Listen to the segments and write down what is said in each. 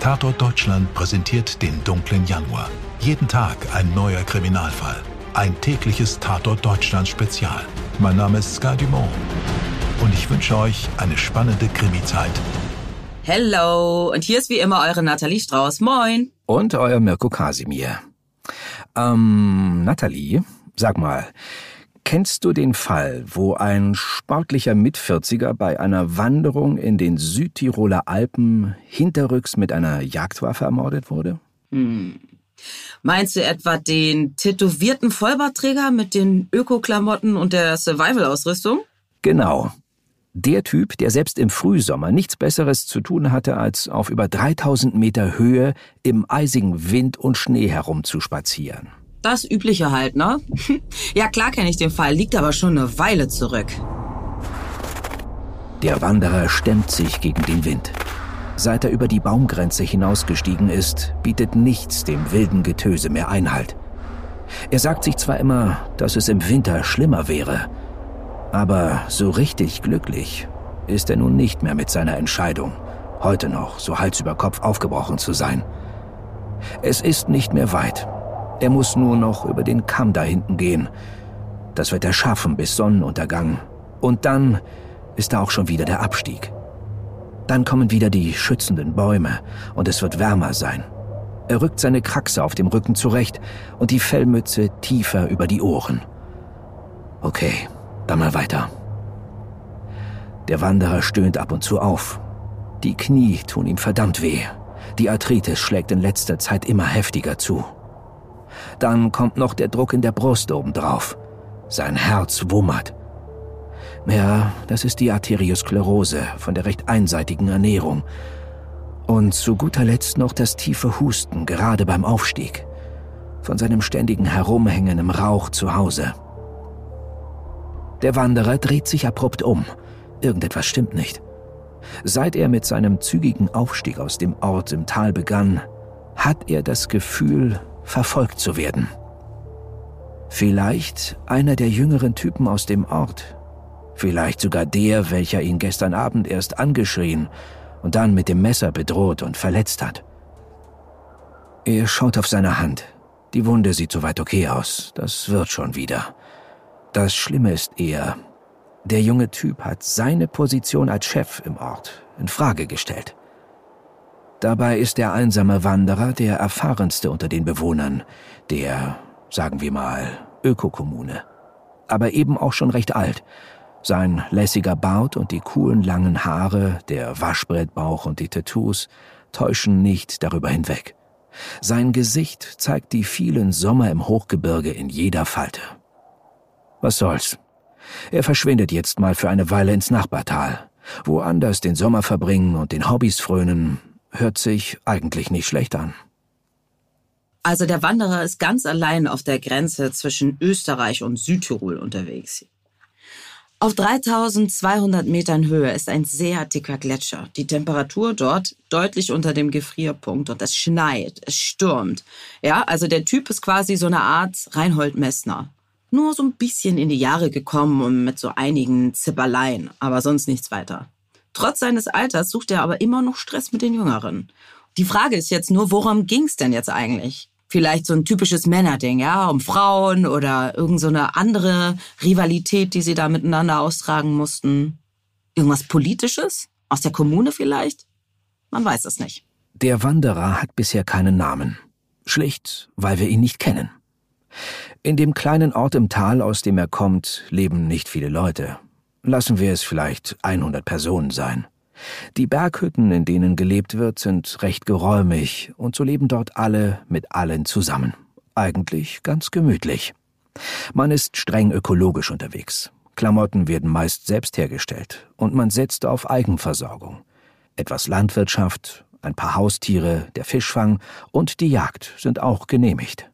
Tatort Deutschland präsentiert den dunklen Januar. Jeden Tag ein neuer Kriminalfall. Ein tägliches Tatort Deutschland Spezial. Mein Name ist Sky Dumont. Und ich wünsche euch eine spannende Krimizeit. Hello! Und hier ist wie immer eure Nathalie Strauß. Moin! Und euer Mirko Kasimir. Ähm, Nathalie, sag mal, Kennst du den Fall, wo ein sportlicher Mitvierziger bei einer Wanderung in den Südtiroler Alpen hinterrücks mit einer Jagdwaffe ermordet wurde? Hm. Meinst du etwa den tätowierten Vollbartträger mit den Öko-Klamotten und der Survival-Ausrüstung? Genau. Der Typ, der selbst im Frühsommer nichts Besseres zu tun hatte, als auf über 3000 Meter Höhe im eisigen Wind und Schnee herumzuspazieren. Das Übliche halt, ne? ja, klar kenne ich den Fall, liegt aber schon eine Weile zurück. Der Wanderer stemmt sich gegen den Wind. Seit er über die Baumgrenze hinausgestiegen ist, bietet nichts dem wilden Getöse mehr Einhalt. Er sagt sich zwar immer, dass es im Winter schlimmer wäre, aber so richtig glücklich ist er nun nicht mehr mit seiner Entscheidung, heute noch so Hals über Kopf aufgebrochen zu sein. Es ist nicht mehr weit, er muss nur noch über den Kamm da hinten gehen. Das wird er schaffen bis Sonnenuntergang. Und dann ist da auch schon wieder der Abstieg. Dann kommen wieder die schützenden Bäume und es wird wärmer sein. Er rückt seine Kraxe auf dem Rücken zurecht und die Fellmütze tiefer über die Ohren. Okay, dann mal weiter. Der Wanderer stöhnt ab und zu auf. Die Knie tun ihm verdammt weh. Die Arthritis schlägt in letzter Zeit immer heftiger zu. Dann kommt noch der Druck in der Brust obendrauf. Sein Herz wummert. Ja, das ist die Arteriosklerose von der recht einseitigen Ernährung. Und zu guter Letzt noch das tiefe Husten, gerade beim Aufstieg. Von seinem ständigen Herumhängen im Rauch zu Hause. Der Wanderer dreht sich abrupt um. Irgendetwas stimmt nicht. Seit er mit seinem zügigen Aufstieg aus dem Ort im Tal begann, hat er das Gefühl, verfolgt zu werden. Vielleicht einer der jüngeren Typen aus dem Ort. Vielleicht sogar der, welcher ihn gestern Abend erst angeschrien und dann mit dem Messer bedroht und verletzt hat. Er schaut auf seine Hand. Die Wunde sieht soweit okay aus. Das wird schon wieder. Das Schlimme ist eher, der junge Typ hat seine Position als Chef im Ort in Frage gestellt. Dabei ist der einsame Wanderer der erfahrenste unter den Bewohnern, der, sagen wir mal, Ökokommune. Aber eben auch schon recht alt. Sein lässiger Bart und die coolen langen Haare, der Waschbrettbauch und die Tattoos täuschen nicht darüber hinweg. Sein Gesicht zeigt die vielen Sommer im Hochgebirge in jeder Falte. Was soll's? Er verschwindet jetzt mal für eine Weile ins Nachbartal, woanders den Sommer verbringen und den Hobbys frönen, Hört sich eigentlich nicht schlecht an. Also der Wanderer ist ganz allein auf der Grenze zwischen Österreich und Südtirol unterwegs. Auf 3200 Metern Höhe ist ein sehr dicker Gletscher. Die Temperatur dort deutlich unter dem Gefrierpunkt und es schneit, es stürmt. Ja, also der Typ ist quasi so eine Art Reinhold Messner. Nur so ein bisschen in die Jahre gekommen und mit so einigen Zipperleien, aber sonst nichts weiter. Trotz seines Alters sucht er aber immer noch Stress mit den Jüngeren. Die Frage ist jetzt nur, worum ging's denn jetzt eigentlich? Vielleicht so ein typisches Männerding, ja, um Frauen oder irgend so andere Rivalität, die sie da miteinander austragen mussten. Irgendwas Politisches? Aus der Kommune vielleicht? Man weiß es nicht. Der Wanderer hat bisher keinen Namen. Schlicht, weil wir ihn nicht kennen. In dem kleinen Ort im Tal, aus dem er kommt, leben nicht viele Leute. Lassen wir es vielleicht 100 Personen sein. Die Berghütten, in denen gelebt wird, sind recht geräumig und so leben dort alle mit allen zusammen. Eigentlich ganz gemütlich. Man ist streng ökologisch unterwegs. Klamotten werden meist selbst hergestellt und man setzt auf Eigenversorgung. Etwas Landwirtschaft, ein paar Haustiere, der Fischfang und die Jagd sind auch genehmigt.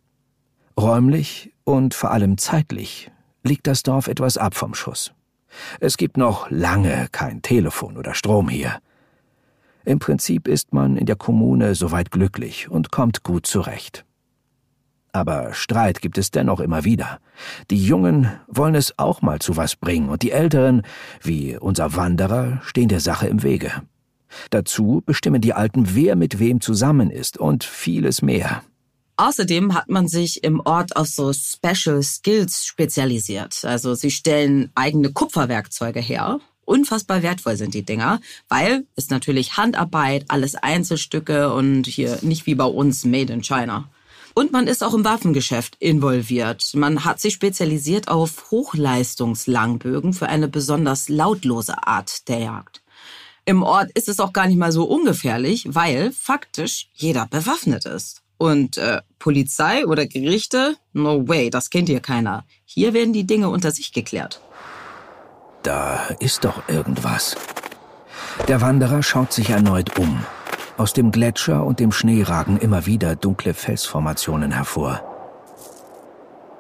Räumlich und vor allem zeitlich liegt das Dorf etwas ab vom Schuss. Es gibt noch lange kein Telefon oder Strom hier. Im Prinzip ist man in der Kommune soweit glücklich und kommt gut zurecht. Aber Streit gibt es dennoch immer wieder. Die Jungen wollen es auch mal zu was bringen, und die Älteren, wie unser Wanderer, stehen der Sache im Wege. Dazu bestimmen die Alten, wer mit wem zusammen ist und vieles mehr. Außerdem hat man sich im Ort auf so Special Skills spezialisiert. Also sie stellen eigene Kupferwerkzeuge her. Unfassbar wertvoll sind die Dinger, weil es natürlich Handarbeit, alles Einzelstücke und hier nicht wie bei uns Made in China. Und man ist auch im Waffengeschäft involviert. Man hat sich spezialisiert auf Hochleistungslangbögen für eine besonders lautlose Art der Jagd. Im Ort ist es auch gar nicht mal so ungefährlich, weil faktisch jeder bewaffnet ist. Und äh, Polizei oder Gerichte? No way, das kennt hier keiner. Hier werden die Dinge unter sich geklärt. Da ist doch irgendwas. Der Wanderer schaut sich erneut um. Aus dem Gletscher und dem Schnee ragen immer wieder dunkle Felsformationen hervor.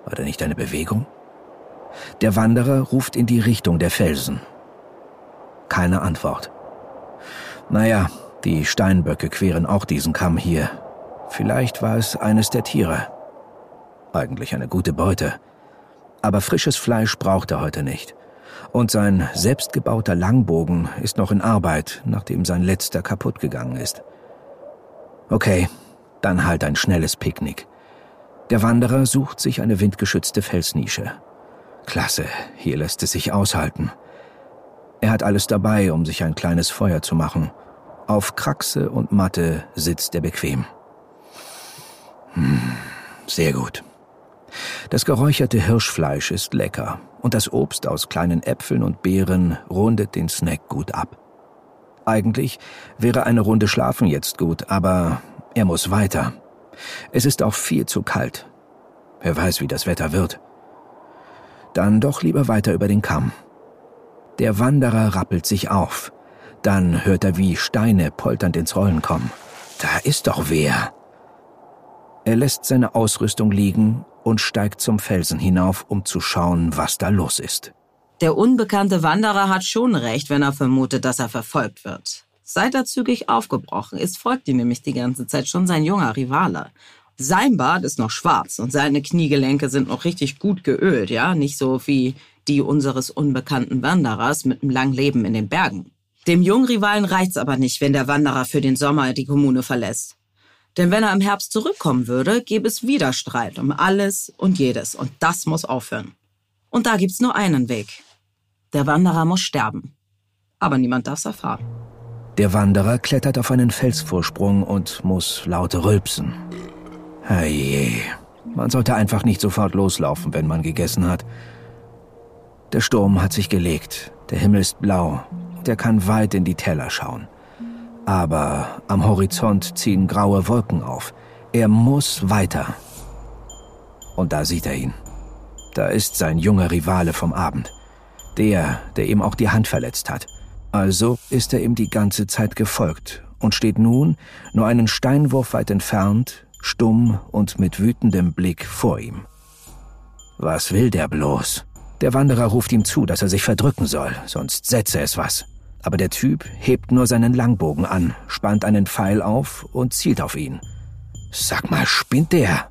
War da nicht eine Bewegung? Der Wanderer ruft in die Richtung der Felsen. Keine Antwort. Naja, die Steinböcke queren auch diesen Kamm hier. Vielleicht war es eines der Tiere. Eigentlich eine gute Beute. Aber frisches Fleisch braucht er heute nicht. Und sein selbstgebauter Langbogen ist noch in Arbeit, nachdem sein letzter kaputt gegangen ist. Okay, dann halt ein schnelles Picknick. Der Wanderer sucht sich eine windgeschützte Felsnische. Klasse, hier lässt es sich aushalten. Er hat alles dabei, um sich ein kleines Feuer zu machen. Auf Kraxe und Matte sitzt er bequem. Sehr gut. Das geräucherte Hirschfleisch ist lecker und das Obst aus kleinen Äpfeln und Beeren rundet den Snack gut ab. Eigentlich wäre eine Runde Schlafen jetzt gut, aber er muss weiter. Es ist auch viel zu kalt. Wer weiß, wie das Wetter wird. Dann doch lieber weiter über den Kamm. Der Wanderer rappelt sich auf. Dann hört er, wie Steine polternd ins Rollen kommen. Da ist doch wer. Er lässt seine Ausrüstung liegen und steigt zum Felsen hinauf, um zu schauen, was da los ist. Der unbekannte Wanderer hat schon recht, wenn er vermutet, dass er verfolgt wird. Seit er zügig aufgebrochen ist, folgt ihm nämlich die ganze Zeit schon sein junger Rivale. Sein Bart ist noch schwarz und seine Kniegelenke sind noch richtig gut geölt, ja, nicht so wie die unseres unbekannten Wanderers mit einem langen Leben in den Bergen. Dem jungen Rivalen reicht's aber nicht, wenn der Wanderer für den Sommer die Kommune verlässt. Denn wenn er im Herbst zurückkommen würde, gäbe es wieder Streit um alles und jedes. Und das muss aufhören. Und da gibt's nur einen Weg. Der Wanderer muss sterben. Aber niemand darf's erfahren. Der Wanderer klettert auf einen Felsvorsprung und muss laut rülpsen. Herrje, man sollte einfach nicht sofort loslaufen, wenn man gegessen hat. Der Sturm hat sich gelegt, der Himmel ist blau und er kann weit in die Teller schauen. Aber am Horizont ziehen graue Wolken auf. Er muss weiter. Und da sieht er ihn. Da ist sein junger Rivale vom Abend. Der, der ihm auch die Hand verletzt hat. Also ist er ihm die ganze Zeit gefolgt und steht nun, nur einen Steinwurf weit entfernt, stumm und mit wütendem Blick vor ihm. Was will der bloß? Der Wanderer ruft ihm zu, dass er sich verdrücken soll, sonst setze es was. Aber der Typ hebt nur seinen Langbogen an, spannt einen Pfeil auf und zielt auf ihn. Sag mal, spinnt der?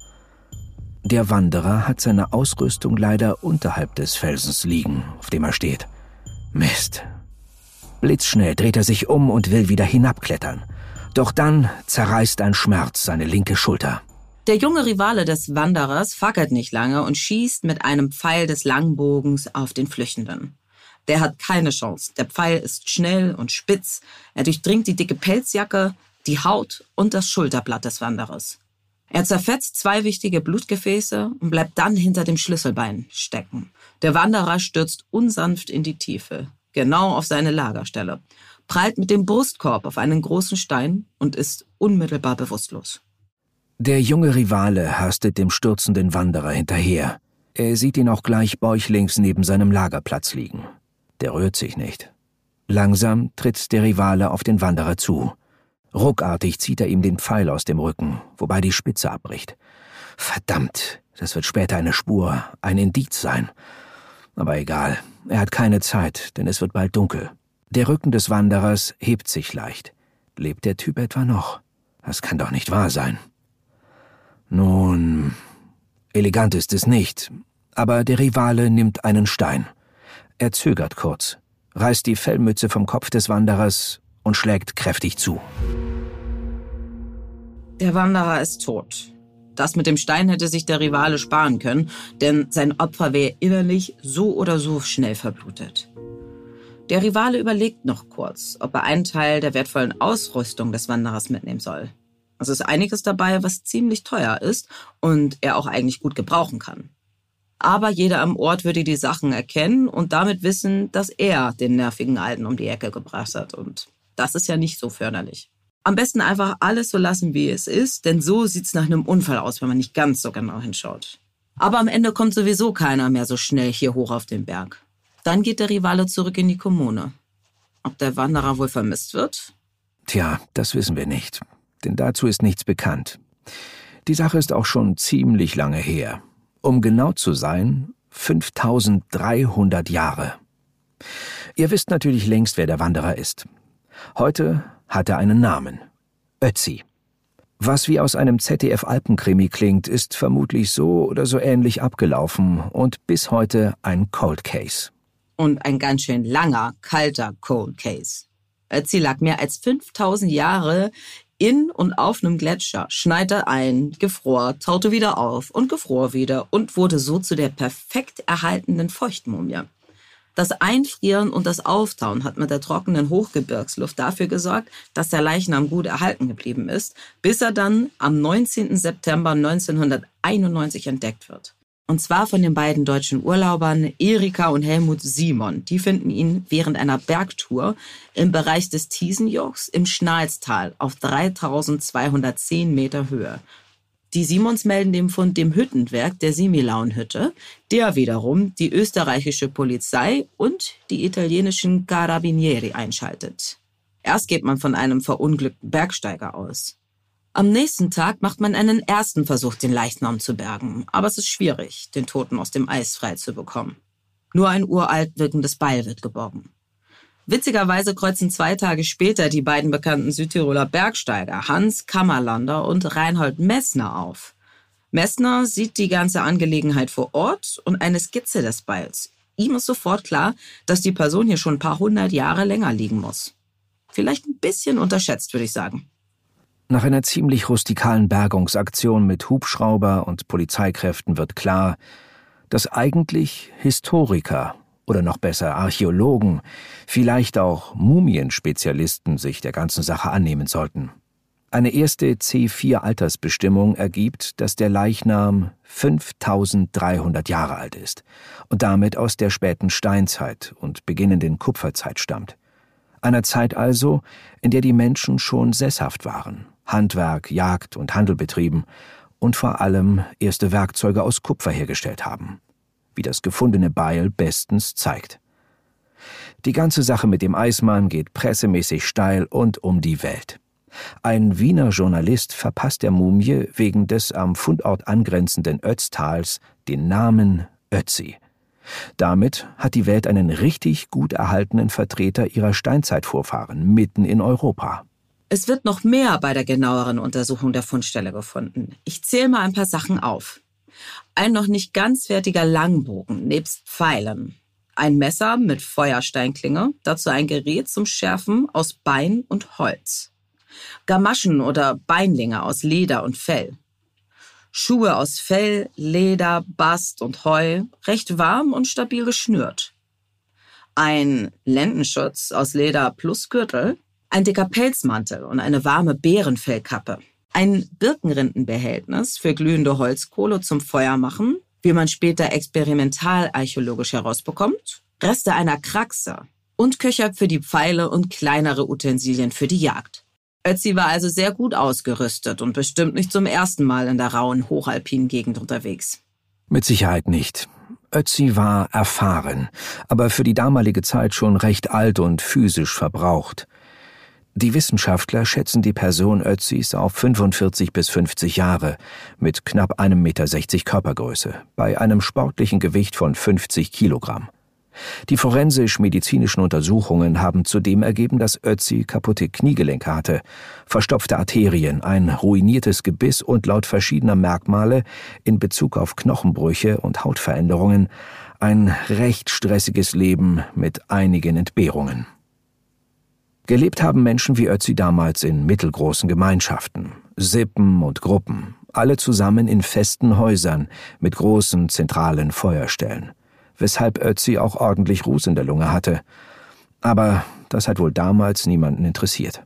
Der Wanderer hat seine Ausrüstung leider unterhalb des Felsens liegen, auf dem er steht. Mist. Blitzschnell dreht er sich um und will wieder hinabklettern. Doch dann zerreißt ein Schmerz seine linke Schulter. Der junge Rivale des Wanderers fackert nicht lange und schießt mit einem Pfeil des Langbogens auf den Flüchtenden. Der hat keine Chance. Der Pfeil ist schnell und spitz. Er durchdringt die dicke Pelzjacke, die Haut und das Schulterblatt des Wanderers. Er zerfetzt zwei wichtige Blutgefäße und bleibt dann hinter dem Schlüsselbein stecken. Der Wanderer stürzt unsanft in die Tiefe, genau auf seine Lagerstelle, prallt mit dem Brustkorb auf einen großen Stein und ist unmittelbar bewusstlos. Der junge Rivale hastet dem stürzenden Wanderer hinterher. Er sieht ihn auch gleich bäuchlings neben seinem Lagerplatz liegen. Der rührt sich nicht. Langsam tritt der Rivale auf den Wanderer zu. Ruckartig zieht er ihm den Pfeil aus dem Rücken, wobei die Spitze abbricht. Verdammt, das wird später eine Spur, ein Indiz sein. Aber egal, er hat keine Zeit, denn es wird bald dunkel. Der Rücken des Wanderers hebt sich leicht. Lebt der Typ etwa noch? Das kann doch nicht wahr sein. Nun, elegant ist es nicht, aber der Rivale nimmt einen Stein. Er zögert kurz, reißt die Fellmütze vom Kopf des Wanderers und schlägt kräftig zu. Der Wanderer ist tot. Das mit dem Stein hätte sich der Rivale sparen können, denn sein Opfer wäre innerlich so oder so schnell verblutet. Der Rivale überlegt noch kurz, ob er einen Teil der wertvollen Ausrüstung des Wanderers mitnehmen soll. Es ist einiges dabei, was ziemlich teuer ist und er auch eigentlich gut gebrauchen kann. Aber jeder am Ort würde die Sachen erkennen und damit wissen, dass er den nervigen Alten um die Ecke gebracht hat. Und das ist ja nicht so förderlich. Am besten einfach alles so lassen, wie es ist, denn so sieht's nach einem Unfall aus, wenn man nicht ganz so genau hinschaut. Aber am Ende kommt sowieso keiner mehr so schnell hier hoch auf den Berg. Dann geht der Rivale zurück in die Kommune. Ob der Wanderer wohl vermisst wird? Tja, das wissen wir nicht denn dazu ist nichts bekannt. Die Sache ist auch schon ziemlich lange her. Um genau zu sein, 5300 Jahre. Ihr wisst natürlich längst, wer der Wanderer ist. Heute hat er einen Namen. Ötzi. Was wie aus einem ZDF-Alpenkrimi klingt, ist vermutlich so oder so ähnlich abgelaufen und bis heute ein Cold Case. Und ein ganz schön langer, kalter Cold Case. Ötzi lag mehr als 5000 Jahre in und auf einem Gletscher, schneite ein, gefror, taute wieder auf und gefror wieder und wurde so zu der perfekt erhaltenen Feuchtmumie. Das Einfrieren und das Auftauen hat mit der trockenen Hochgebirgsluft dafür gesorgt, dass der Leichnam gut erhalten geblieben ist, bis er dann am 19. September 1991 entdeckt wird. Und zwar von den beiden deutschen Urlaubern Erika und Helmut Simon. Die finden ihn während einer Bergtour im Bereich des Thiesenjochs im Schnalztal auf 3210 Meter Höhe. Die Simons melden den Fund dem Hüttenwerk der Similaunhütte, der wiederum die österreichische Polizei und die italienischen Carabinieri einschaltet. Erst geht man von einem verunglückten Bergsteiger aus. Am nächsten Tag macht man einen ersten Versuch, den Leichnam zu bergen, aber es ist schwierig, den Toten aus dem Eis frei zu bekommen. Nur ein uralt wirkendes Beil wird geborgen. Witzigerweise kreuzen zwei Tage später die beiden bekannten Südtiroler Bergsteiger Hans Kammerlander und Reinhold Messner auf. Messner sieht die ganze Angelegenheit vor Ort und eine Skizze des Beils. Ihm ist sofort klar, dass die Person hier schon ein paar hundert Jahre länger liegen muss. Vielleicht ein bisschen unterschätzt, würde ich sagen. Nach einer ziemlich rustikalen Bergungsaktion mit Hubschrauber und Polizeikräften wird klar, dass eigentlich Historiker oder noch besser Archäologen, vielleicht auch Mumienspezialisten sich der ganzen Sache annehmen sollten. Eine erste C4-Altersbestimmung ergibt, dass der Leichnam 5300 Jahre alt ist und damit aus der späten Steinzeit und beginnenden Kupferzeit stammt. Einer Zeit also, in der die Menschen schon sesshaft waren Handwerk, Jagd und Handel betrieben und vor allem erste Werkzeuge aus Kupfer hergestellt haben, wie das gefundene Beil bestens zeigt. Die ganze Sache mit dem Eismann geht pressemäßig steil und um die Welt. Ein Wiener Journalist verpasst der Mumie wegen des am Fundort angrenzenden Ötztals den Namen Ötzi. Damit hat die Welt einen richtig gut erhaltenen Vertreter ihrer Steinzeitvorfahren mitten in Europa. Es wird noch mehr bei der genaueren Untersuchung der Fundstelle gefunden. Ich zähle mal ein paar Sachen auf. Ein noch nicht ganz fertiger Langbogen nebst Pfeilen. Ein Messer mit Feuersteinklinge, dazu ein Gerät zum Schärfen aus Bein und Holz. Gamaschen oder Beinlinge aus Leder und Fell. Schuhe aus Fell, Leder, Bast und Heu, recht warm und stabil geschnürt. Ein Lendenschutz aus Leder plus Gürtel, ein dicker Pelzmantel und eine warme Bärenfellkappe. Ein Birkenrindenbehältnis für glühende Holzkohle zum Feuermachen, wie man später experimentalarchäologisch herausbekommt. Reste einer Kraxe und Köcher für die Pfeile und kleinere Utensilien für die Jagd. Ötzi war also sehr gut ausgerüstet und bestimmt nicht zum ersten Mal in der rauen, hochalpinen Gegend unterwegs. Mit Sicherheit nicht. Ötzi war erfahren, aber für die damalige Zeit schon recht alt und physisch verbraucht. Die Wissenschaftler schätzen die Person Ötzis auf 45 bis 50 Jahre mit knapp 1,60 Meter Körpergröße bei einem sportlichen Gewicht von 50 Kilogramm. Die forensisch-medizinischen Untersuchungen haben zudem ergeben, dass Ötzi kaputte Kniegelenke hatte, verstopfte Arterien, ein ruiniertes Gebiss und laut verschiedener Merkmale in Bezug auf Knochenbrüche und Hautveränderungen ein recht stressiges Leben mit einigen Entbehrungen. Gelebt haben Menschen wie Ötzi damals in mittelgroßen Gemeinschaften, Sippen und Gruppen, alle zusammen in festen Häusern mit großen zentralen Feuerstellen, weshalb Ötzi auch ordentlich Ruß in der Lunge hatte. Aber das hat wohl damals niemanden interessiert.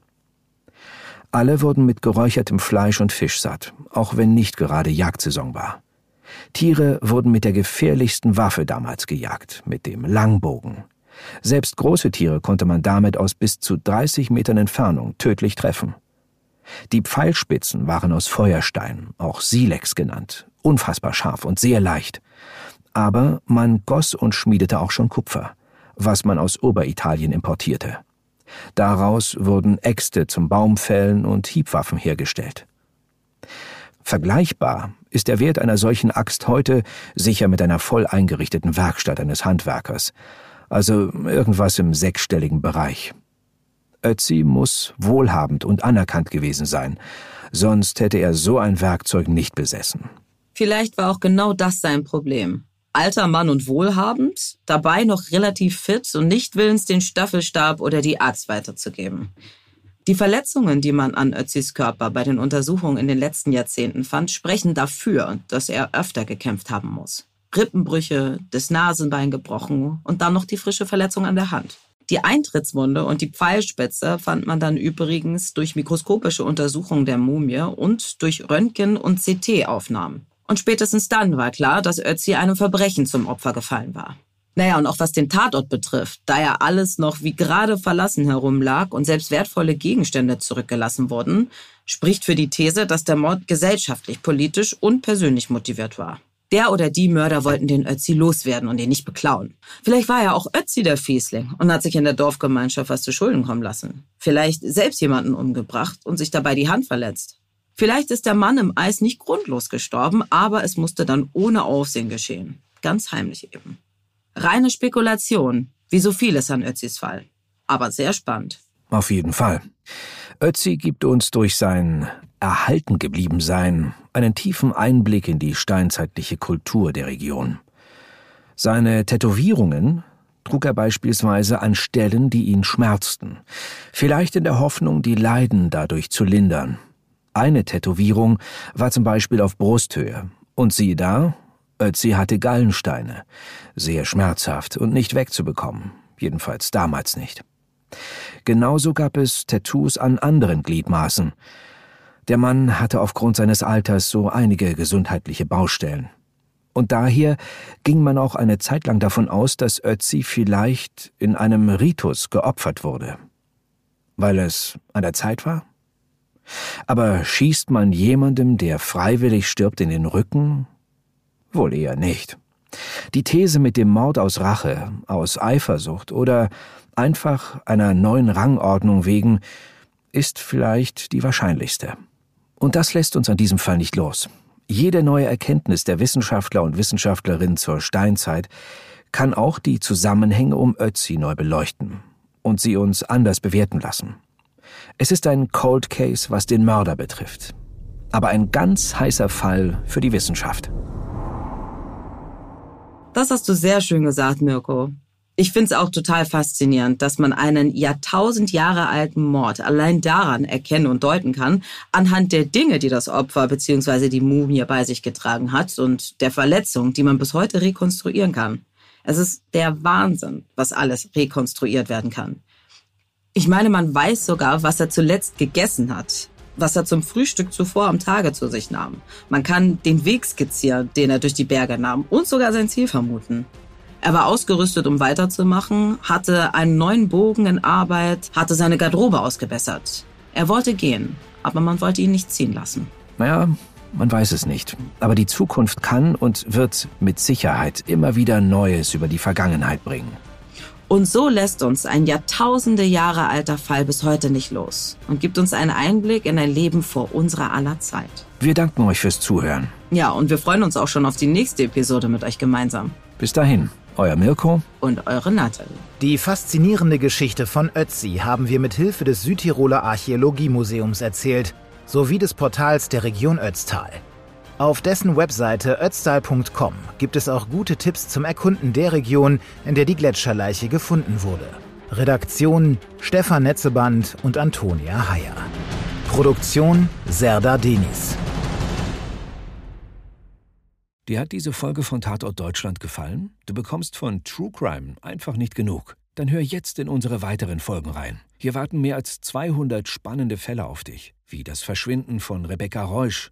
Alle wurden mit geräuchertem Fleisch und Fisch satt, auch wenn nicht gerade Jagdsaison war. Tiere wurden mit der gefährlichsten Waffe damals gejagt, mit dem Langbogen. Selbst große Tiere konnte man damit aus bis zu 30 Metern Entfernung tödlich treffen. Die Pfeilspitzen waren aus Feuerstein, auch Silex genannt, unfassbar scharf und sehr leicht. Aber man goss und schmiedete auch schon Kupfer, was man aus Oberitalien importierte. Daraus wurden Äxte zum Baumfällen und Hiebwaffen hergestellt. Vergleichbar ist der Wert einer solchen Axt heute sicher mit einer voll eingerichteten Werkstatt eines Handwerkers, also irgendwas im sechsstelligen Bereich. Ötzi muss wohlhabend und anerkannt gewesen sein, sonst hätte er so ein Werkzeug nicht besessen. Vielleicht war auch genau das sein Problem. Alter Mann und wohlhabend, dabei noch relativ fit und nicht willens, den Staffelstab oder die Axt weiterzugeben. Die Verletzungen, die man an Ötzis Körper bei den Untersuchungen in den letzten Jahrzehnten fand, sprechen dafür, dass er öfter gekämpft haben muss. Rippenbrüche, das Nasenbein gebrochen und dann noch die frische Verletzung an der Hand. Die Eintrittswunde und die Pfeilspitze fand man dann übrigens durch mikroskopische Untersuchungen der Mumie und durch Röntgen- und CT-Aufnahmen. Und spätestens dann war klar, dass Ötzi einem Verbrechen zum Opfer gefallen war. Naja, und auch was den Tatort betrifft, da ja alles noch wie gerade verlassen herumlag und selbst wertvolle Gegenstände zurückgelassen wurden, spricht für die These, dass der Mord gesellschaftlich, politisch und persönlich motiviert war. Der oder die Mörder wollten den Ötzi loswerden und ihn nicht beklauen. Vielleicht war ja auch Ötzi der Fiesling und hat sich in der Dorfgemeinschaft was zu Schulden kommen lassen. Vielleicht selbst jemanden umgebracht und sich dabei die Hand verletzt. Vielleicht ist der Mann im Eis nicht grundlos gestorben, aber es musste dann ohne Aufsehen geschehen. Ganz heimlich eben. Reine Spekulation, wie so vieles an Ötzis Fall. Aber sehr spannend. Auf jeden Fall. Ötzi gibt uns durch sein erhalten geblieben sein einen tiefen Einblick in die steinzeitliche Kultur der Region. Seine Tätowierungen trug er beispielsweise an Stellen, die ihn schmerzten, vielleicht in der Hoffnung, die Leiden dadurch zu lindern. Eine Tätowierung war zum Beispiel auf Brusthöhe, und siehe da, Ötzi hatte Gallensteine. Sehr schmerzhaft und nicht wegzubekommen. Jedenfalls damals nicht. Genauso gab es Tattoos an anderen Gliedmaßen. Der Mann hatte aufgrund seines Alters so einige gesundheitliche Baustellen. Und daher ging man auch eine Zeit lang davon aus, dass Ötzi vielleicht in einem Ritus geopfert wurde. Weil es an der Zeit war? Aber schießt man jemandem, der freiwillig stirbt, in den Rücken, Wohl eher nicht. Die These mit dem Mord aus Rache, aus Eifersucht oder einfach einer neuen Rangordnung wegen ist vielleicht die wahrscheinlichste. Und das lässt uns an diesem Fall nicht los. Jede neue Erkenntnis der Wissenschaftler und Wissenschaftlerinnen zur Steinzeit kann auch die Zusammenhänge um Ötzi neu beleuchten und sie uns anders bewerten lassen. Es ist ein Cold Case, was den Mörder betrifft, aber ein ganz heißer Fall für die Wissenschaft. Das hast du sehr schön gesagt, Mirko. Ich finde es auch total faszinierend, dass man einen Jahrtausend Jahre alten Mord allein daran erkennen und deuten kann, anhand der Dinge, die das Opfer bzw. die Mumie bei sich getragen hat und der Verletzung, die man bis heute rekonstruieren kann. Es ist der Wahnsinn, was alles rekonstruiert werden kann. Ich meine, man weiß sogar, was er zuletzt gegessen hat was er zum Frühstück zuvor am Tage zu sich nahm. Man kann den Weg skizzieren, den er durch die Berge nahm und sogar sein Ziel vermuten. Er war ausgerüstet, um weiterzumachen, hatte einen neuen Bogen in Arbeit, hatte seine Garderobe ausgebessert. Er wollte gehen, aber man wollte ihn nicht ziehen lassen. Naja, man weiß es nicht. Aber die Zukunft kann und wird mit Sicherheit immer wieder Neues über die Vergangenheit bringen. Und so lässt uns ein Jahrtausende Jahre alter Fall bis heute nicht los und gibt uns einen Einblick in ein Leben vor unserer aller Zeit. Wir danken euch fürs Zuhören. Ja, und wir freuen uns auch schon auf die nächste Episode mit euch gemeinsam. Bis dahin, euer Mirko und eure Nathalie. Die faszinierende Geschichte von Ötzi haben wir mit Hilfe des Südtiroler Archäologiemuseums erzählt, sowie des Portals der Region Ötztal. Auf dessen Webseite ötztal.com gibt es auch gute Tipps zum Erkunden der Region, in der die Gletscherleiche gefunden wurde. Redaktion Stefan Netzeband und Antonia Heyer. Produktion Serda Denis. Dir hat diese Folge von Tatort Deutschland gefallen? Du bekommst von True Crime einfach nicht genug. Dann hör jetzt in unsere weiteren Folgen rein. Hier warten mehr als 200 spannende Fälle auf dich, wie das Verschwinden von Rebecca Reusch,